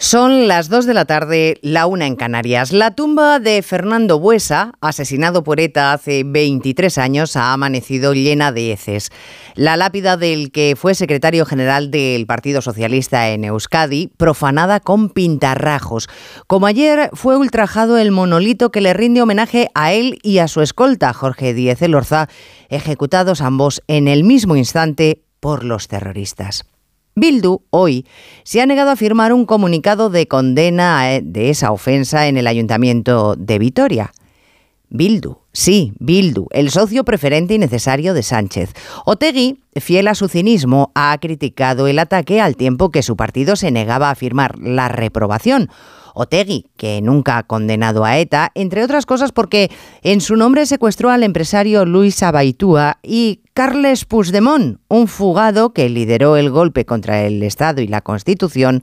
Son las 2 de la tarde, la una en Canarias. La tumba de Fernando Buesa, asesinado por ETA hace 23 años, ha amanecido llena de heces. La lápida del que fue secretario general del Partido Socialista en Euskadi, profanada con pintarrajos. Como ayer fue ultrajado el monolito que le rinde homenaje a él y a su escolta, Jorge Díez Elorza, ejecutados ambos en el mismo instante por los terroristas. Bildu hoy se ha negado a firmar un comunicado de condena eh, de esa ofensa en el ayuntamiento de Vitoria. Bildu, sí, Bildu, el socio preferente y necesario de Sánchez. Otegui, fiel a su cinismo, ha criticado el ataque al tiempo que su partido se negaba a firmar la reprobación. Otegui, que nunca ha condenado a ETA, entre otras cosas porque en su nombre secuestró al empresario Luis Abaitúa y Carles Puigdemont, un fugado que lideró el golpe contra el Estado y la Constitución,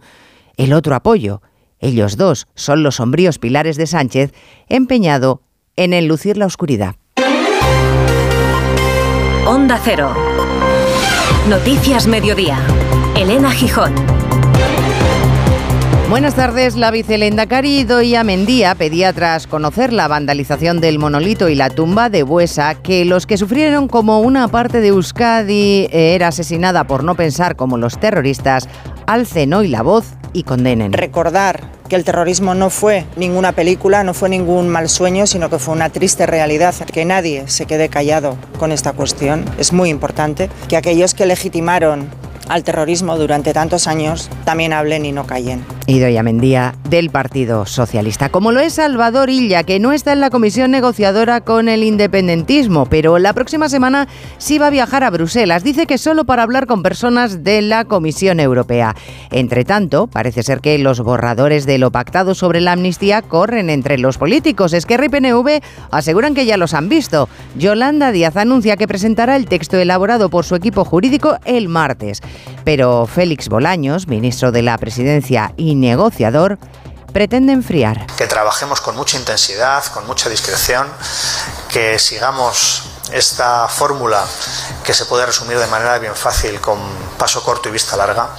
el otro apoyo. Ellos dos son los sombríos pilares de Sánchez, empeñado en enlucir la oscuridad. Onda Cero. Noticias Mediodía. Elena Gijón. Buenas tardes. La vicelendacari Doya Mendía pedía tras conocer la vandalización del monolito y la tumba de Buesa que los que sufrieron como una parte de Euskadi era asesinada por no pensar como los terroristas alcen hoy la voz y condenen. Recordar que el terrorismo no fue ninguna película, no fue ningún mal sueño, sino que fue una triste realidad. Que nadie se quede callado con esta cuestión es muy importante. Que aquellos que legitimaron al terrorismo durante tantos años también hablen y no callen. Idoia Mendía del Partido Socialista, como lo es Salvador Illa, que no está en la comisión negociadora con el independentismo, pero la próxima semana sí va a viajar a Bruselas. Dice que solo para hablar con personas de la Comisión Europea. Entre tanto, parece ser que los borradores de lo pactado sobre la amnistía corren entre los políticos. Es que RPNV aseguran que ya los han visto. Yolanda Díaz anuncia que presentará el texto elaborado por su equipo jurídico el martes. Pero Félix Bolaños, ministro de la Presidencia y negociador, pretende enfriar. Que trabajemos con mucha intensidad, con mucha discreción, que sigamos esta fórmula que se puede resumir de manera bien fácil con paso corto y vista larga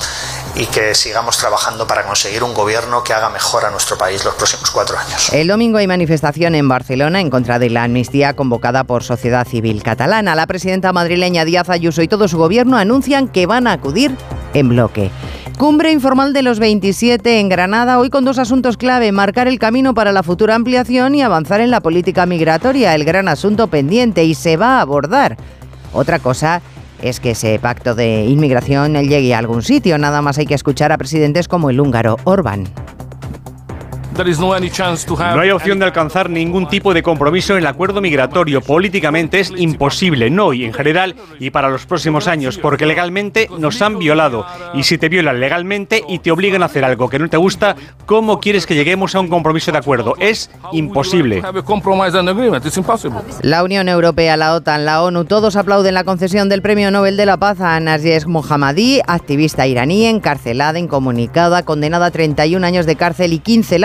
y que sigamos trabajando para conseguir un gobierno que haga mejor a nuestro país los próximos cuatro años. El domingo hay manifestación en Barcelona en contra de la amnistía convocada por Sociedad Civil Catalana. La presidenta madrileña Díaz Ayuso y todo su gobierno anuncian que van a acudir en bloque. Cumbre informal de los 27 en Granada, hoy con dos asuntos clave, marcar el camino para la futura ampliación y avanzar en la política migratoria, el gran asunto pendiente, y se va a abordar. Otra cosa es que ese pacto de inmigración llegue a algún sitio. Nada más hay que escuchar a presidentes como el húngaro Orbán. No hay opción de alcanzar ningún tipo de compromiso en el acuerdo migratorio. Políticamente es imposible, no y en general y para los próximos años, porque legalmente nos han violado. Y si te violan legalmente y te obligan a hacer algo que no te gusta, ¿cómo quieres que lleguemos a un compromiso de acuerdo? Es imposible. La Unión Europea, la OTAN, la ONU, todos aplauden la concesión del Premio Nobel de la Paz a Najes Mohammadi, activista iraní, encarcelada, incomunicada, condenada a 31 años de cárcel y 15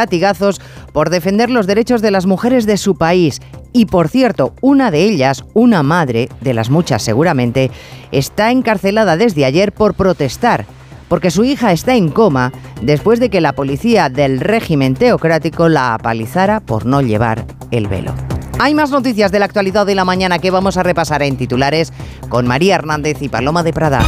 por defender los derechos de las mujeres de su país. Y por cierto, una de ellas, una madre, de las muchas seguramente, está encarcelada desde ayer por protestar, porque su hija está en coma después de que la policía del régimen teocrático la apalizara por no llevar el velo. Hay más noticias de la actualidad de la mañana que vamos a repasar en titulares con María Hernández y Paloma de Prada.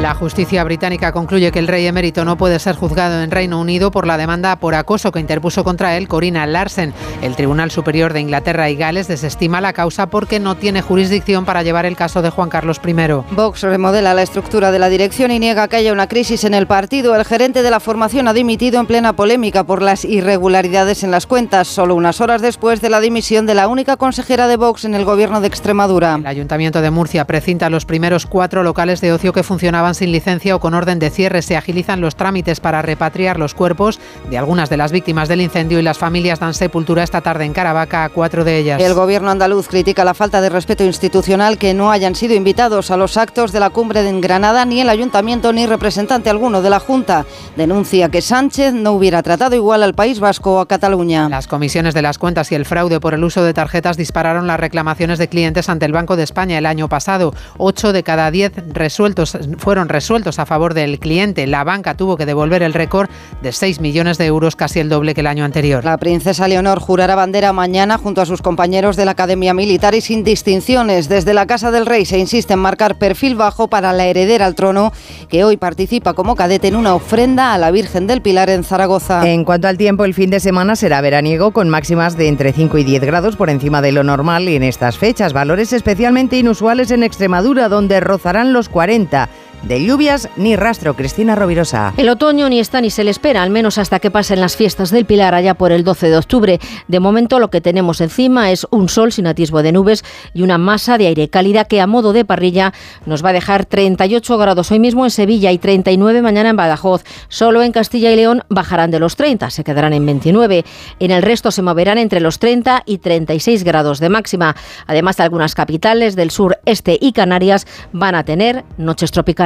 La justicia británica concluye que el rey emérito no puede ser juzgado en Reino Unido por la demanda por acoso que interpuso contra él Corina Larsen. El Tribunal Superior de Inglaterra y Gales desestima la causa porque no tiene jurisdicción para llevar el caso de Juan Carlos I. Vox remodela la estructura de la dirección y niega que haya una crisis en el partido. El gerente de la formación ha dimitido en plena polémica por las irregularidades en las cuentas, solo unas horas después de la dimisión de la única consejera de Vox en el gobierno de Extremadura. El Ayuntamiento de Murcia precinta los primeros cuatro locales de ocio que funcionaban sin licencia o con orden de cierre. Se agilizan los trámites para repatriar los cuerpos de algunas de las víctimas del incendio y las familias dan sepultura esta tarde en Caravaca a cuatro de ellas. El gobierno andaluz critica la falta de respeto institucional que no hayan sido invitados a los actos de la cumbre de Granada ni el ayuntamiento ni representante alguno de la Junta. Denuncia que Sánchez no hubiera tratado igual al País Vasco o a Cataluña. Las comisiones de las cuentas y el fraude por el uso de tarjetas dispararon las reclamaciones de clientes ante el Banco de España el año pasado. Ocho de cada diez resueltos fueron fueron resueltos a favor del cliente. La banca tuvo que devolver el récord de 6 millones de euros, casi el doble que el año anterior. La princesa Leonor jurará bandera mañana junto a sus compañeros de la Academia Militar y sin distinciones. Desde la Casa del Rey se insiste en marcar perfil bajo para la heredera al trono, que hoy participa como cadete en una ofrenda a la Virgen del Pilar en Zaragoza. En cuanto al tiempo, el fin de semana será veraniego con máximas de entre 5 y 10 grados por encima de lo normal y en estas fechas, valores especialmente inusuales en Extremadura, donde rozarán los 40. De lluvias ni rastro, Cristina Rovirosa. El otoño ni está ni se le espera, al menos hasta que pasen las fiestas del Pilar allá por el 12 de octubre. De momento lo que tenemos encima es un sol sin atisbo de nubes y una masa de aire cálida que a modo de parrilla nos va a dejar 38 grados hoy mismo en Sevilla y 39 mañana en Badajoz. Solo en Castilla y León bajarán de los 30, se quedarán en 29. En el resto se moverán entre los 30 y 36 grados de máxima. Además, algunas capitales del sur, este y Canarias van a tener noches tropicales.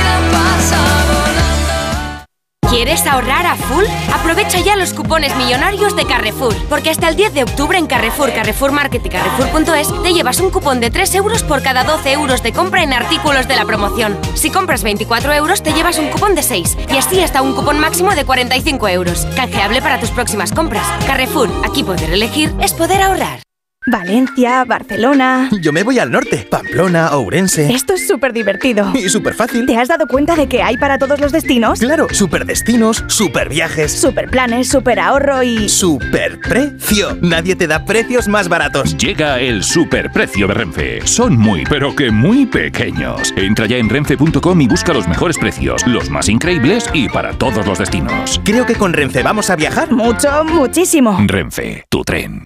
¿Quieres ahorrar a full? Aprovecha ya los cupones millonarios de Carrefour, porque hasta el 10 de octubre en Carrefour, Carrefour Market y Carrefour.es te llevas un cupón de 3 euros por cada 12 euros de compra en artículos de la promoción. Si compras 24 euros te llevas un cupón de 6 y así hasta un cupón máximo de 45 euros. Canjeable para tus próximas compras. Carrefour, aquí poder elegir es poder ahorrar. Valencia, Barcelona. Yo me voy al norte, Pamplona, Ourense. Esto es súper divertido. Y súper fácil. ¿Te has dado cuenta de que hay para todos los destinos? Claro, super destinos, super viajes. Super planes, super ahorro y. Super precio. Nadie te da precios más baratos. Llega el superprecio de Renfe. Son muy, pero que muy pequeños. Entra ya en renfe.com y busca los mejores precios, los más increíbles y para todos los destinos. Creo que con Renfe vamos a viajar. Mucho, muchísimo. Renfe, tu tren.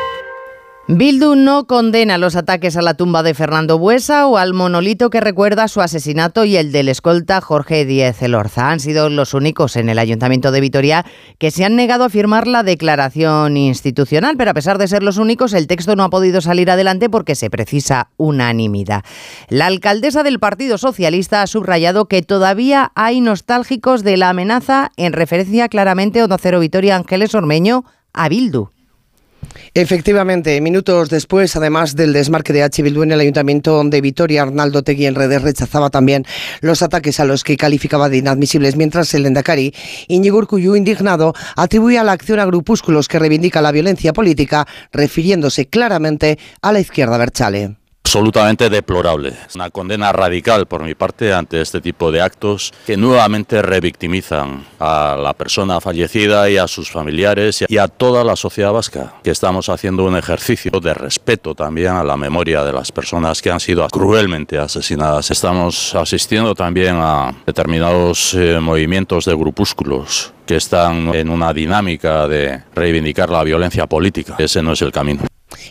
Bildu no condena los ataques a la tumba de Fernando Buesa o al monolito que recuerda su asesinato y el del escolta Jorge Díez Elorza. Han sido los únicos en el Ayuntamiento de Vitoria que se han negado a firmar la declaración institucional, pero a pesar de ser los únicos, el texto no ha podido salir adelante porque se precisa unanimidad. La alcaldesa del Partido Socialista ha subrayado que todavía hay nostálgicos de la amenaza en referencia claramente a Onda Cero Vitoria Ángeles Ormeño a Bildu. Efectivamente, minutos después, además del desmarque de H. Bildu en el Ayuntamiento de Vitoria, Arnaldo Tegui en redes rechazaba también los ataques a los que calificaba de inadmisibles, mientras el Endacari, Íñigo Urkullu, indignado, atribuía la acción a grupúsculos que reivindica la violencia política, refiriéndose claramente a la izquierda berchale absolutamente deplorable. Una condena radical por mi parte ante este tipo de actos que nuevamente revictimizan a la persona fallecida y a sus familiares y a toda la sociedad vasca, que estamos haciendo un ejercicio de respeto también a la memoria de las personas que han sido cruelmente asesinadas. Estamos asistiendo también a determinados eh, movimientos de grupúsculos que están en una dinámica de reivindicar la violencia política. Ese no es el camino.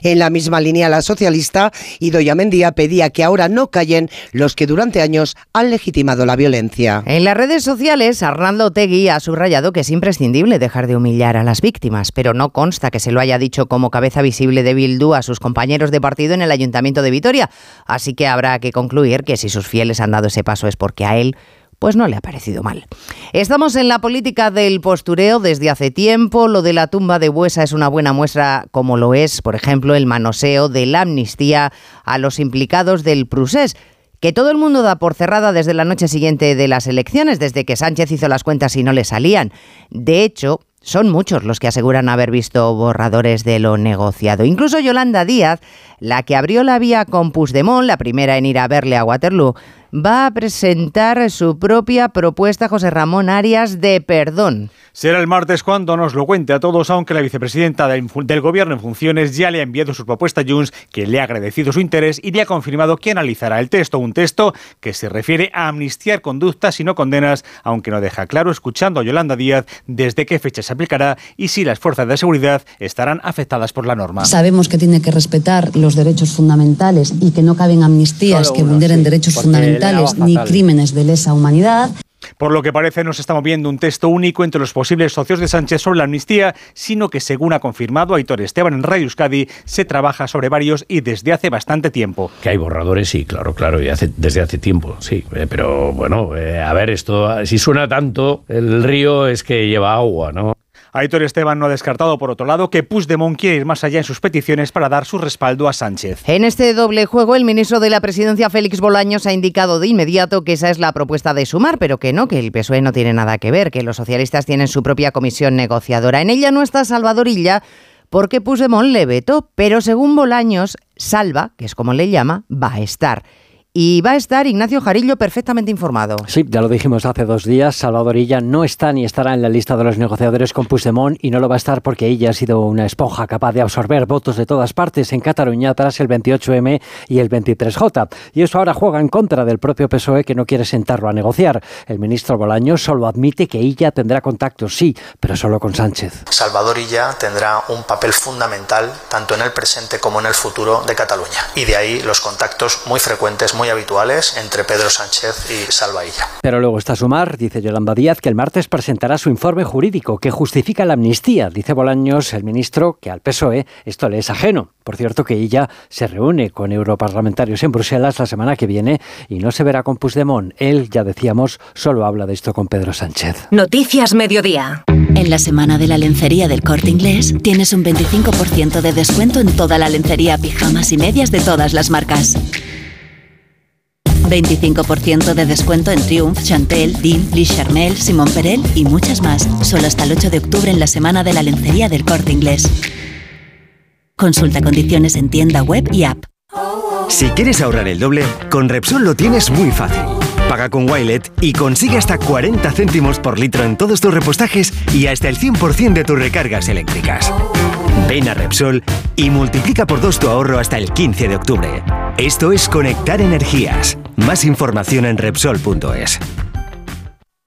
En la misma línea, la socialista Idoia Mendía pedía que ahora no callen los que durante años han legitimado la violencia. En las redes sociales, Arnaldo Tegui ha subrayado que es imprescindible dejar de humillar a las víctimas, pero no consta que se lo haya dicho como cabeza visible de Bildu a sus compañeros de partido en el Ayuntamiento de Vitoria. Así que habrá que concluir que si sus fieles han dado ese paso es porque a él pues no le ha parecido mal. Estamos en la política del postureo desde hace tiempo. Lo de la tumba de Buesa es una buena muestra, como lo es, por ejemplo, el manoseo de la amnistía a los implicados del Prusés que todo el mundo da por cerrada desde la noche siguiente de las elecciones, desde que Sánchez hizo las cuentas y no le salían. De hecho, son muchos los que aseguran haber visto borradores de lo negociado. Incluso Yolanda Díaz, la que abrió la vía con Puigdemont, la primera en ir a verle a Waterloo, va a presentar su propia propuesta, José Ramón Arias, de perdón. Será el martes cuando nos lo cuente a todos, aunque la vicepresidenta del, del Gobierno en funciones ya le ha enviado su propuesta a Junts, que le ha agradecido su interés y le ha confirmado que analizará el texto, un texto que se refiere a amnistiar conductas y no condenas, aunque no deja claro, escuchando a Yolanda Díaz, desde qué fecha se aplicará y si las fuerzas de seguridad estarán afectadas por la norma. Sabemos que tiene que respetar los derechos fundamentales y que no caben amnistías que vulneren derechos fundamentales ni crímenes de lesa humanidad. Por lo que parece no se está moviendo un texto único entre los posibles socios de Sánchez sobre la amnistía, sino que según ha confirmado Aitor Esteban en Radio Euskadi, se trabaja sobre varios y desde hace bastante tiempo. Que hay borradores, sí, claro, claro, y hace, desde hace tiempo, sí. Eh, pero bueno, eh, a ver, esto, si suena tanto, el río es que lleva agua, ¿no? Aitor Esteban no ha descartado, por otro lado, que Puigdemont quiere ir más allá en sus peticiones para dar su respaldo a Sánchez. En este doble juego, el ministro de la Presidencia, Félix Bolaños, ha indicado de inmediato que esa es la propuesta de sumar, pero que no, que el PSOE no tiene nada que ver, que los socialistas tienen su propia comisión negociadora. En ella no está Salvador Illa, porque Puigdemont le vetó, pero según Bolaños, Salva, que es como le llama, va a estar. Y va a estar Ignacio Jarillo perfectamente informado. Sí, ya lo dijimos hace dos días. Salvador Illa no está ni estará en la lista de los negociadores con Puigdemont y no lo va a estar porque ella ha sido una esponja capaz de absorber votos de todas partes en Cataluña tras el 28M y el 23J. Y eso ahora juega en contra del propio PSOE que no quiere sentarlo a negociar. El ministro Bolaño solo admite que Illa tendrá contactos, sí, pero solo con Sánchez. Salvador Illa tendrá un papel fundamental tanto en el presente como en el futuro de Cataluña. Y de ahí los contactos muy frecuentes, muy habituales entre Pedro Sánchez y Salvailla. Pero luego está Sumar, dice Yolanda Díaz, que el martes presentará su informe jurídico que justifica la amnistía. Dice Bolaños, el ministro, que al PSOE esto le es ajeno. Por cierto, que ella se reúne con europarlamentarios en Bruselas la semana que viene y no se verá con Puigdemont. Él, ya decíamos, solo habla de esto con Pedro Sánchez. Noticias Mediodía. En la semana de la lencería del corte inglés tienes un 25% de descuento en toda la lencería, pijamas y medias de todas las marcas. 25% de descuento en Triumph, Chantel, Dean, Lee Charmel, Simon Perel y muchas más. Solo hasta el 8 de octubre en la semana de la lencería del corte inglés. Consulta condiciones en tienda web y app. Si quieres ahorrar el doble, con Repsol lo tienes muy fácil. Paga con Wilet y consigue hasta 40 céntimos por litro en todos tus repostajes y hasta el 100% de tus recargas eléctricas. Ven a Repsol y multiplica por dos tu ahorro hasta el 15 de octubre. Esto es Conectar Energías. Más información en Repsol.es.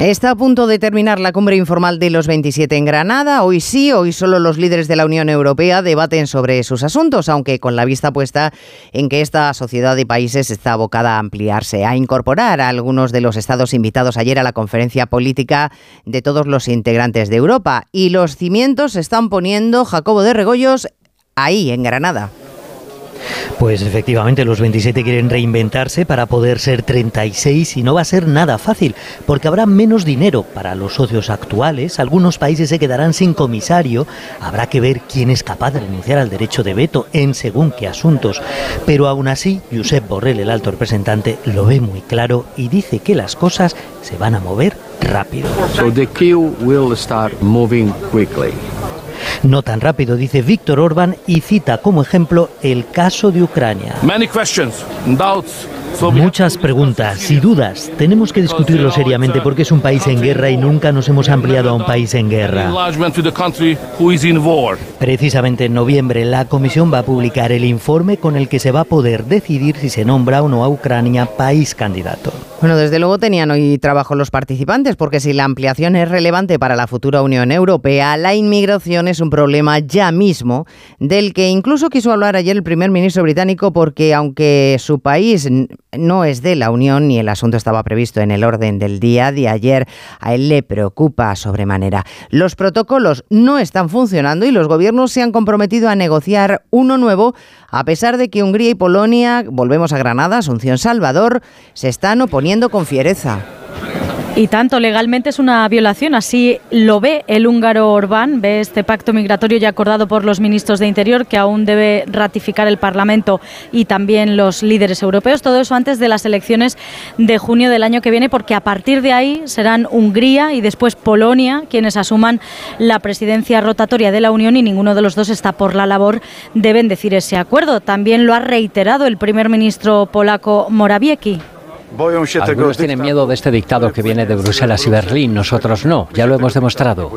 Está a punto de terminar la cumbre informal de los 27 en Granada. Hoy sí, hoy solo los líderes de la Unión Europea debaten sobre sus asuntos, aunque con la vista puesta en que esta sociedad de países está abocada a ampliarse, a incorporar a algunos de los estados invitados ayer a la conferencia política de todos los integrantes de Europa. Y los cimientos se están poniendo Jacobo de Regoyos ahí, en Granada. Pues efectivamente los 27 quieren reinventarse para poder ser 36 y no va a ser nada fácil, porque habrá menos dinero para los socios actuales, algunos países se quedarán sin comisario, habrá que ver quién es capaz de renunciar al derecho de veto en según qué asuntos, pero aún así Josep Borrell, el alto representante, lo ve muy claro y dice que las cosas se van a mover rápido. So the queue will start moving quickly. No tan rápido, dice Víctor Orbán y cita como ejemplo el caso de Ucrania. Many questions. Muchas preguntas y dudas. Tenemos que discutirlo seriamente porque es un país en guerra y nunca nos hemos ampliado a un país en guerra. Precisamente en noviembre la Comisión va a publicar el informe con el que se va a poder decidir si se nombra o no a Ucrania país candidato. Bueno, desde luego tenían hoy trabajo los participantes, porque si la ampliación es relevante para la futura Unión Europea, la inmigración es un problema ya mismo, del que incluso quiso hablar ayer el primer ministro británico, porque aunque su país no es de la Unión ni el asunto estaba previsto en el orden del día de ayer, a él le preocupa sobremanera. Los protocolos no están funcionando y los gobiernos se han comprometido a negociar uno nuevo, a pesar de que Hungría y Polonia, volvemos a Granada, Asunción Salvador, se están oponiendo con fiereza. Y tanto, legalmente es una violación, así lo ve el húngaro Orbán, ve este pacto migratorio ya acordado por los ministros de Interior que aún debe ratificar el Parlamento y también los líderes europeos. Todo eso antes de las elecciones de junio del año que viene, porque a partir de ahí serán Hungría y después Polonia quienes asuman la presidencia rotatoria de la Unión y ninguno de los dos está por la labor de bendecir ese acuerdo. También lo ha reiterado el primer ministro polaco Morawiecki. Algunos tienen miedo de este dictado que viene de Bruselas y Berlín, nosotros no, ya lo hemos demostrado.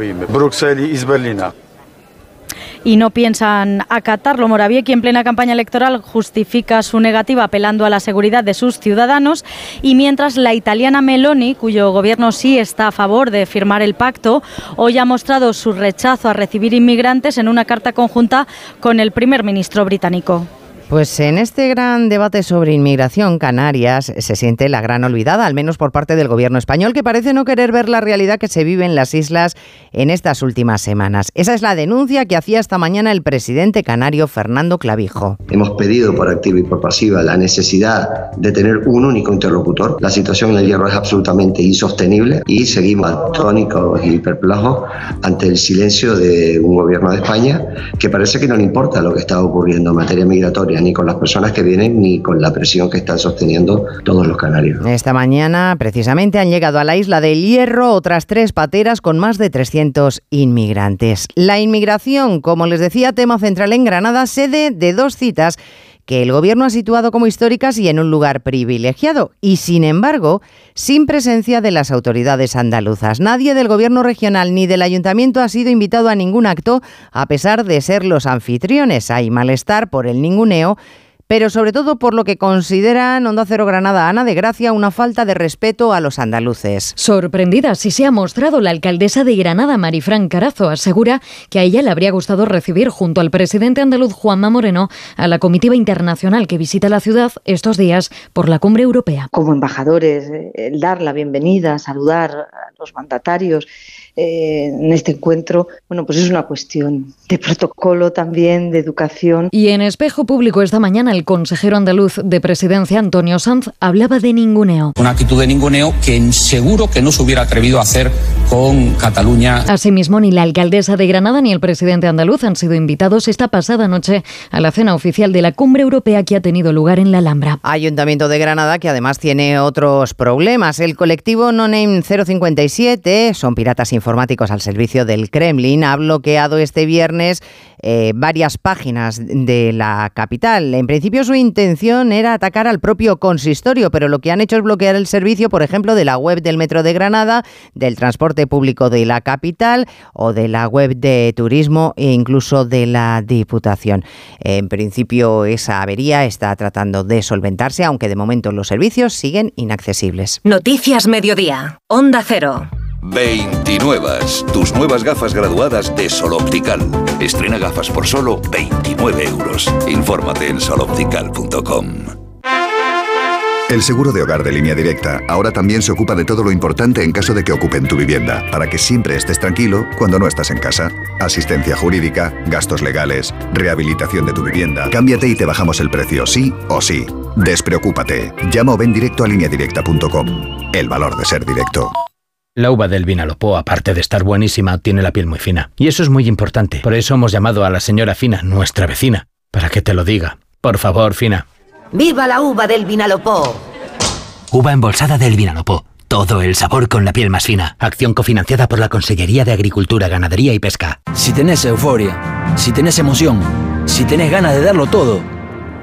y no piensan acatarlo. Morawiecki en plena campaña electoral justifica su negativa apelando a la seguridad de sus ciudadanos y mientras la italiana Meloni, cuyo gobierno sí está a favor de firmar el pacto, hoy ha mostrado su rechazo a recibir inmigrantes en una carta conjunta con el primer ministro británico. Pues en este gran debate sobre inmigración, Canarias se siente la gran olvidada, al menos por parte del gobierno español, que parece no querer ver la realidad que se vive en las islas en estas últimas semanas. Esa es la denuncia que hacía esta mañana el presidente canario Fernando Clavijo. Hemos pedido por activa y por pasiva la necesidad de tener un único interlocutor. La situación en el hierro es absolutamente insostenible y seguimos atónicos y perplejos ante el silencio de un gobierno de España que parece que no le importa lo que está ocurriendo en materia migratoria ni con las personas que vienen ni con la presión que están sosteniendo todos los canarios. Esta mañana, precisamente, han llegado a la isla del Hierro otras tres pateras con más de 300 inmigrantes. La inmigración, como les decía, tema central en Granada, sede de dos citas que el gobierno ha situado como históricas y en un lugar privilegiado, y sin embargo, sin presencia de las autoridades andaluzas. Nadie del gobierno regional ni del ayuntamiento ha sido invitado a ningún acto, a pesar de ser los anfitriones. Hay malestar por el ninguneo pero sobre todo por lo que consideran Onda Cero Granada Ana de Gracia una falta de respeto a los andaluces. Sorprendida si se ha mostrado la alcaldesa de Granada, Marifran Carazo, asegura que a ella le habría gustado recibir junto al presidente andaluz Juanma Moreno a la comitiva internacional que visita la ciudad estos días por la cumbre europea. Como embajadores, eh, el dar la bienvenida, saludar a los mandatarios eh, en este encuentro, bueno, pues es una cuestión de protocolo también, de educación. Y en espejo público esta mañana el consejero andaluz de presidencia, Antonio Sanz, hablaba de ninguneo. Una actitud de ninguneo que seguro que no se hubiera atrevido a hacer con Cataluña. Asimismo, ni la alcaldesa de Granada ni el presidente andaluz han sido invitados esta pasada noche a la cena oficial de la cumbre europea que ha tenido lugar en la Alhambra. Ayuntamiento de Granada que además tiene otros problemas. El colectivo No Name 057 son piratas informáticos al servicio del Kremlin. Ha bloqueado este viernes eh, varias páginas de la capital. En principio su intención era atacar al propio consistorio, pero lo que han hecho es bloquear el servicio, por ejemplo, de la web del Metro de Granada, del transporte público de la capital o de la web de turismo e incluso de la Diputación. En principio esa avería está tratando de solventarse, aunque de momento los servicios siguen inaccesibles. Noticias Mediodía. Onda Cero. 29. Tus nuevas gafas graduadas de Sol Optical. Estrena gafas por solo 29 euros. Infórmate en soloptical.com. El seguro de hogar de línea directa ahora también se ocupa de todo lo importante en caso de que ocupen tu vivienda, para que siempre estés tranquilo cuando no estás en casa. Asistencia jurídica, gastos legales, rehabilitación de tu vivienda. Cámbiate y te bajamos el precio, sí o sí. Despreocúpate. Llama o ven directo a lineadirecta.com. El valor de ser directo. La uva del Vinalopó, aparte de estar buenísima, tiene la piel muy fina. Y eso es muy importante. Por eso hemos llamado a la señora Fina, nuestra vecina, para que te lo diga. Por favor, Fina. ¡Viva la uva del Vinalopó! Uva embolsada del Vinalopó. Todo el sabor con la piel más fina. Acción cofinanciada por la Consellería de Agricultura, Ganadería y Pesca. Si tenés euforia, si tenés emoción, si tenés ganas de darlo todo,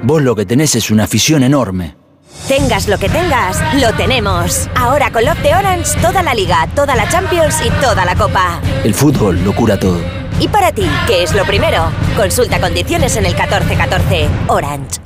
vos lo que tenés es una afición enorme. Tengas lo que tengas, lo tenemos. Ahora con Love de Orange, toda la liga, toda la Champions y toda la Copa. El fútbol lo cura todo. ¿Y para ti, qué es lo primero? Consulta condiciones en el 1414. Orange.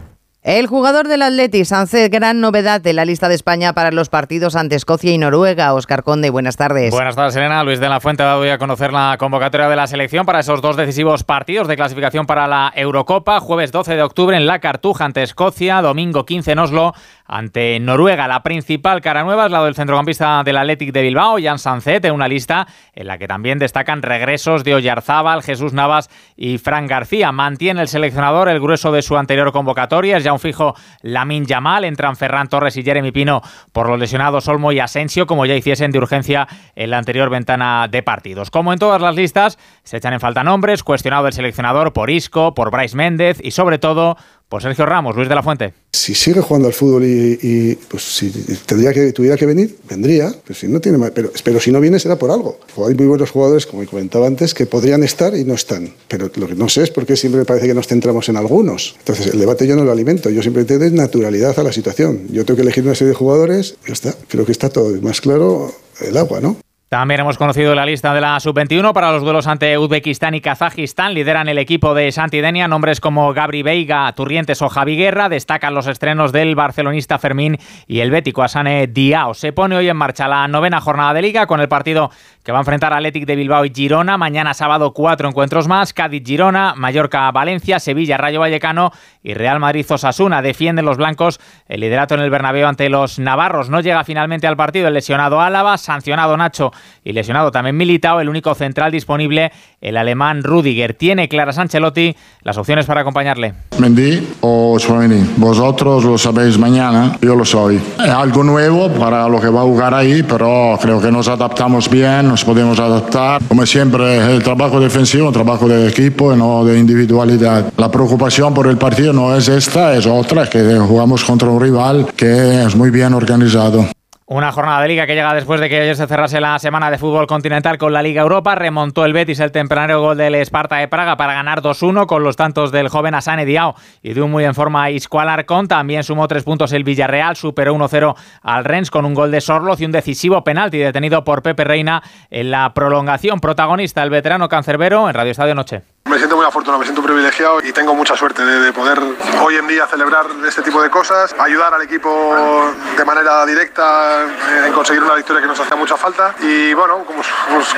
El jugador del Atleti, Sánchez, gran novedad de la lista de España para los partidos ante Escocia y Noruega. Oscar Conde, buenas tardes. Buenas tardes, Elena. Luis de la Fuente ha dado a conocer la convocatoria de la selección para esos dos decisivos partidos de clasificación para la Eurocopa. Jueves 12 de octubre en La Cartuja ante Escocia, domingo 15 en Oslo ante Noruega. La principal cara nueva es la del centrocampista del Athletic de Bilbao, Jan Sancet, en una lista en la que también destacan regresos de Oyarzábal, Jesús Navas y Fran García. Mantiene el seleccionador el grueso de su anterior convocatoria, es ya un fijo Lamin Yamal, entran Ferran Torres y Jeremy Pino por los lesionados Olmo y Asensio, como ya hiciesen de urgencia en la anterior ventana de partidos. Como en todas las listas, se echan en falta nombres, cuestionado el seleccionador por Isco, por Bryce Méndez y sobre todo por Sergio Ramos, Luis de la Fuente. Si sigue jugando al fútbol y, pues si tendría que, tuviera que venir, vendría. Pero si no, tiene, pero, pero si no viene será por algo. Hay muy buenos jugadores, como comentaba antes, que podrían estar y no están. Pero lo que no sé es por qué siempre parece que nos centramos en algunos. Entonces, el debate yo no lo alimento. Yo siempre intento naturalidad a la situación. Yo tengo que elegir una serie de jugadores ya está. Creo que está todo más claro el agua, ¿no? También hemos conocido la lista de la sub-21 para los duelos ante Uzbekistán y Kazajistán. Lideran el equipo de Santidenia nombres como Gabri Veiga, Turrientes o Javi Guerra. Destacan los estrenos del barcelonista Fermín y el bético Asane Diao. Se pone hoy en marcha la novena jornada de liga con el partido que va a enfrentar Athletic de Bilbao y Girona. Mañana sábado cuatro encuentros más. Cádiz-Girona, Mallorca-Valencia, Sevilla-Rayo Vallecano y Real Madrid-Osasuna. Defienden los blancos el liderato en el Bernabéu ante los navarros. No llega finalmente al partido el lesionado Álava, sancionado Nacho y lesionado también Militao, el único central disponible, el alemán Rudiger. Tiene Clara Sanchelotti las opciones para acompañarle. Mendy o Chouameni, vosotros lo sabéis mañana, yo lo soy. Es algo nuevo para lo que va a jugar ahí, pero creo que nos adaptamos bien, nos podemos adaptar. Como siempre, el trabajo defensivo, el trabajo de equipo y no de individualidad. La preocupación por el partido no es esta, es otra, que jugamos contra un rival que es muy bien organizado. Una jornada de liga que llega después de que ayer se cerrase la semana de fútbol continental con la Liga Europa. Remontó el Betis el temprano gol del Esparta de Praga para ganar 2-1 con los tantos del joven Asane Diao y de un muy en forma Iscual Arcón. También sumó tres puntos el Villarreal, superó 1-0 al Rennes con un gol de Sorloz y un decisivo penalti detenido por Pepe Reina en la prolongación. Protagonista el veterano cancerbero en Radio Estadio Noche. Me siento muy afortunado, me siento privilegiado y tengo mucha suerte de, poder hoy en día celebrar este tipo de cosas, ayudar al equipo de manera directa en conseguir una victoria que nos hacía mucha falta y bueno, como,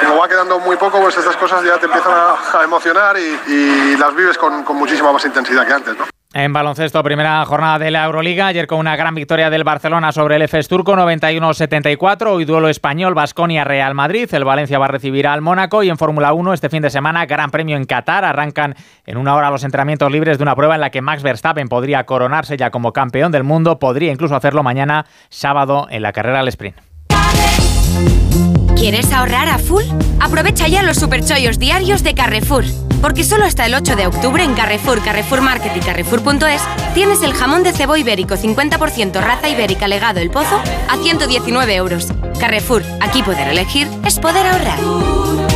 como va quedando muy poco, pues estas cosas ya te empiezan a, emocionar y, las vives con, con muchísima más intensidad que antes. ¿no? En baloncesto, primera jornada de la Euroliga, ayer con una gran victoria del Barcelona sobre el EFES turco, 91-74, hoy duelo español, Basconia-Real Madrid, el Valencia va a recibir al Mónaco y en Fórmula 1 este fin de semana, gran premio en Qatar, arrancan en una hora los entrenamientos libres de una prueba en la que Max Verstappen podría coronarse ya como campeón del mundo, podría incluso hacerlo mañana sábado en la carrera al sprint. ¿Quieres ahorrar a full? Aprovecha ya los superchollos diarios de Carrefour. Porque solo hasta el 8 de octubre en Carrefour, Carrefour Market y Carrefour.es tienes el jamón de cebo ibérico 50% raza ibérica legado El Pozo a 119 euros. Carrefour, aquí poder elegir es poder ahorrar.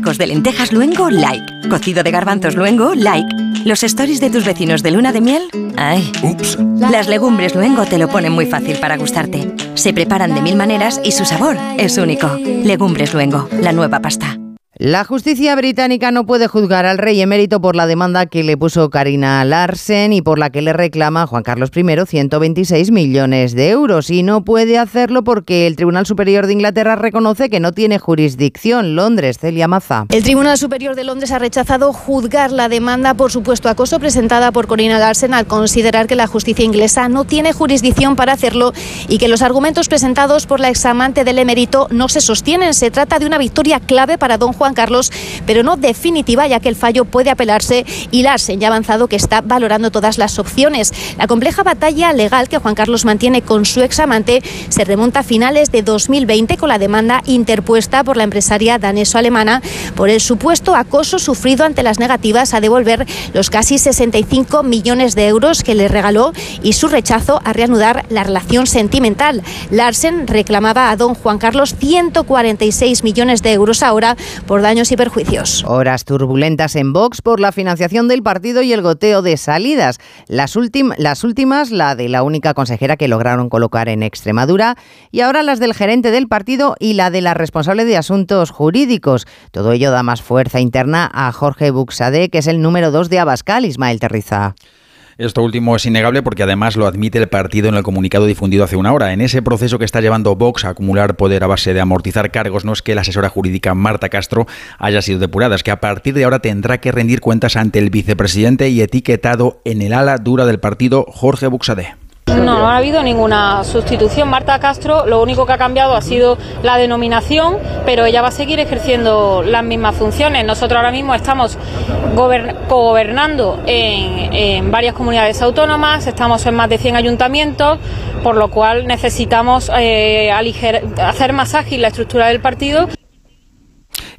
Tacos de lentejas luengo, like. Cocido de garbanzos luengo, like. Los stories de tus vecinos de luna de miel, ay. Ups. Las legumbres luengo te lo ponen muy fácil para gustarte. Se preparan de mil maneras y su sabor es único. Legumbres luengo, la nueva pasta. La justicia británica no puede juzgar al rey emérito por la demanda que le puso Karina Larsen y por la que le reclama Juan Carlos I 126 millones de euros. Y no puede hacerlo porque el Tribunal Superior de Inglaterra reconoce que no tiene jurisdicción. Londres, Celia Maza. El Tribunal Superior de Londres ha rechazado juzgar la demanda por supuesto acoso presentada por Karina Larsen al considerar que la justicia inglesa no tiene jurisdicción para hacerlo y que los argumentos presentados por la examante del emérito no se sostienen. Se trata de una victoria clave para don Juan Carlos, pero no definitiva, ya que el fallo puede apelarse y Larsen ya ha avanzado que está valorando todas las opciones. La compleja batalla legal que Juan Carlos mantiene con su examante se remonta a finales de 2020 con la demanda interpuesta por la empresaria daneso-alemana por el supuesto acoso sufrido ante las negativas a devolver los casi 65 millones de euros que le regaló y su rechazo a reanudar la relación sentimental. Larsen reclamaba a don Juan Carlos 146 millones de euros ahora por daños y perjuicios. Horas turbulentas en Vox por la financiación del partido y el goteo de salidas. Las, las últimas, la de la única consejera que lograron colocar en Extremadura y ahora las del gerente del partido y la de la responsable de asuntos jurídicos. Todo ello da más fuerza interna a Jorge Buxade, que es el número dos de Abascal, Ismael Terriza. Esto último es innegable porque además lo admite el partido en el comunicado difundido hace una hora. En ese proceso que está llevando Vox a acumular poder a base de amortizar cargos, no es que la asesora jurídica Marta Castro haya sido depurada, es que a partir de ahora tendrá que rendir cuentas ante el vicepresidente y etiquetado en el ala dura del partido Jorge Buxade. No, no ha habido ninguna sustitución. Marta Castro lo único que ha cambiado ha sido la denominación, pero ella va a seguir ejerciendo las mismas funciones. Nosotros ahora mismo estamos gobernando en, en, varias comunidades autónomas, estamos en más de 100 ayuntamientos, por lo cual necesitamos eh, hacer más ágil la estructura del partido.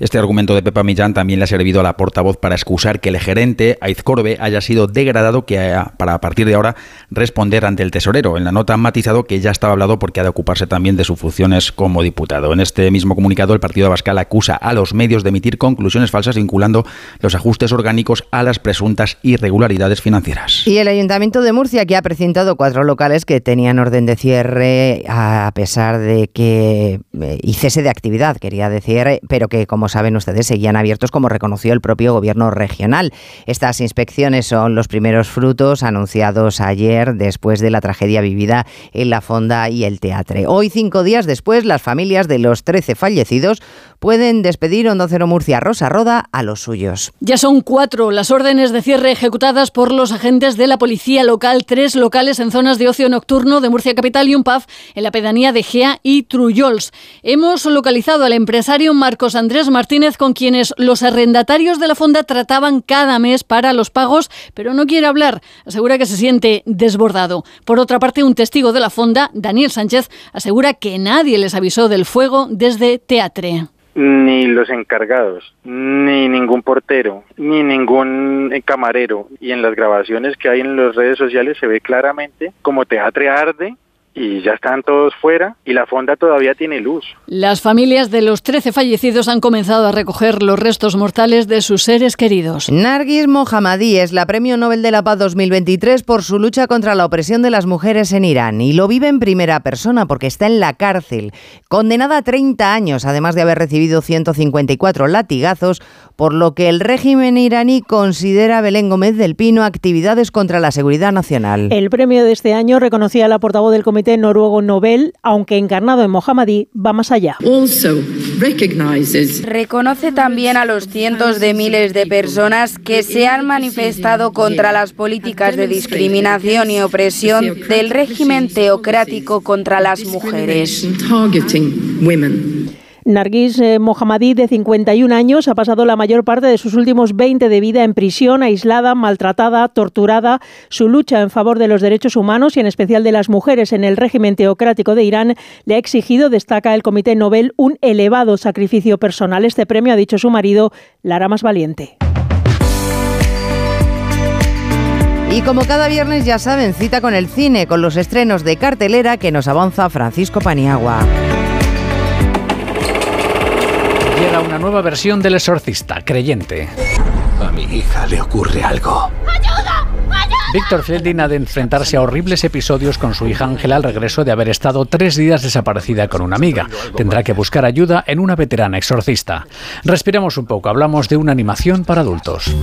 Este argumento de Pepa Millán también le ha servido a la portavoz para excusar que el gerente, Aiz Corbe, haya sido degradado que para a partir de ahora responder ante el tesorero. En la nota han matizado que ya estaba hablado porque ha de ocuparse también de sus funciones como diputado. En este mismo comunicado, el partido Abascal acusa a los medios de emitir conclusiones falsas vinculando los ajustes orgánicos a las presuntas irregularidades financieras. Y el Ayuntamiento de Murcia, que ha presentado cuatro locales que tenían orden de cierre a pesar de que eh, y cese de actividad, quería decir, pero que como saben ustedes, seguían abiertos como reconoció el propio gobierno regional. Estas inspecciones son los primeros frutos anunciados ayer después de la tragedia vivida en la Fonda y el Teatre. Hoy, cinco días después, las familias de los 13 fallecidos pueden despedir Hondo Cero Murcia Rosa Roda a los suyos. Ya son cuatro las órdenes de cierre ejecutadas por los agentes de la policía local, tres locales en zonas de ocio nocturno de Murcia Capital y un PAF en la pedanía de Gea y Trullols. Hemos localizado al empresario Marcos Andrés Martínez con quienes los arrendatarios de la fonda trataban cada mes para los pagos, pero no quiere hablar. Asegura que se siente desbordado. Por otra parte, un testigo de la fonda, Daniel Sánchez, asegura que nadie les avisó del fuego desde Teatre ni los encargados, ni ningún portero, ni ningún camarero. Y en las grabaciones que hay en las redes sociales se ve claramente como Teatre arde y ya están todos fuera y la fonda todavía tiene luz. Las familias de los 13 fallecidos han comenzado a recoger los restos mortales de sus seres queridos. Nargis Mohammadi es la Premio Nobel de la Paz 2023 por su lucha contra la opresión de las mujeres en Irán y lo vive en primera persona porque está en la cárcel, condenada a 30 años, además de haber recibido 154 latigazos, por lo que el régimen iraní considera Belén Gómez del Pino actividades contra la seguridad nacional. El premio de este año reconocía a la portavoz del Comité Noruego Nobel, aunque encarnado en Mohammadi, va más allá. Reconoce también a los cientos de miles de personas que se han manifestado contra las políticas de discriminación y opresión del régimen teocrático contra las mujeres. Nargis eh, Mohammadi, de 51 años, ha pasado la mayor parte de sus últimos 20 de vida en prisión, aislada, maltratada, torturada. Su lucha en favor de los derechos humanos y en especial de las mujeres en el régimen teocrático de Irán le ha exigido, destaca el Comité Nobel, un elevado sacrificio personal. Este premio, ha dicho su marido, la hará más valiente. Y como cada viernes ya saben, cita con el cine, con los estrenos de cartelera que nos avanza Francisco Paniagua llega una nueva versión del exorcista, creyente. A mi hija le ocurre algo. ¡Ayuda! Víctor Fielding ha de enfrentarse a horribles episodios con su hija Ángela al regreso de haber estado tres días desaparecida con una amiga. Tendrá que buscar ayuda en una veterana exorcista. Respiremos un poco, hablamos de una animación para adultos.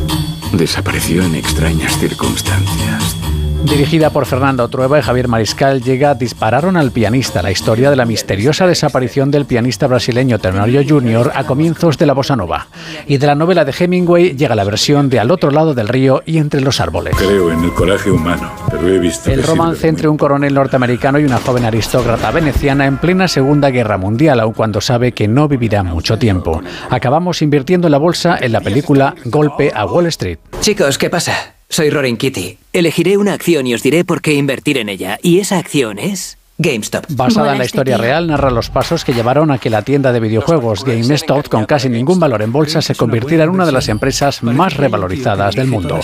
Desapareció en extrañas circunstancias. Dirigida por Fernando Trueba y Javier Mariscal, llega Dispararon al pianista, la historia de la misteriosa desaparición del pianista brasileño Tenorio Jr. a comienzos de la bossa nova. Y de la novela de Hemingway llega la versión de Al otro lado del río y entre los árboles. Creo en el coraje humano, pero he visto... El romance entre un coronel norteamericano y una joven aristócrata veneciana en plena Segunda Guerra Mundial, aun cuando sabe que no vivirá mucho tiempo. Acabamos invirtiendo la bolsa en la película Golpe a Wall Street. Chicos, ¿qué pasa? Soy Rorin Kitty. Elegiré una acción y os diré por qué invertir en ella. Y esa acción es GameStop. Basada en la historia real, narra los pasos que llevaron a que la tienda de videojuegos GameStop, con casi ningún valor en bolsa, se convirtiera en una de las empresas más revalorizadas del mundo.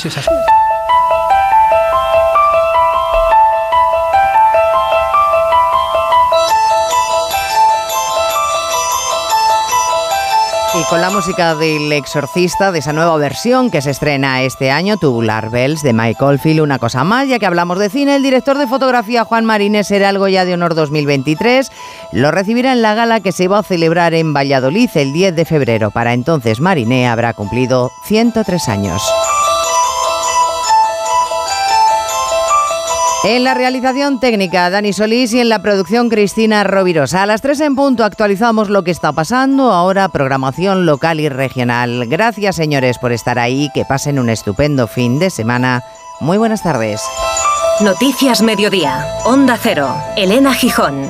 Y con la música del exorcista, de esa nueva versión que se estrena este año, Tubular Bells, de Michael Phil, una cosa más, ya que hablamos de cine, el director de fotografía Juan Marínez será algo ya de honor 2023. Lo recibirá en la gala que se va a celebrar en Valladolid el 10 de febrero. Para entonces Mariné habrá cumplido 103 años. En la realización técnica, Dani Solís y en la producción, Cristina Rovirosa. A las 3 en punto actualizamos lo que está pasando, ahora programación local y regional. Gracias, señores, por estar ahí, que pasen un estupendo fin de semana. Muy buenas tardes. Noticias Mediodía, Onda Cero, Elena Gijón.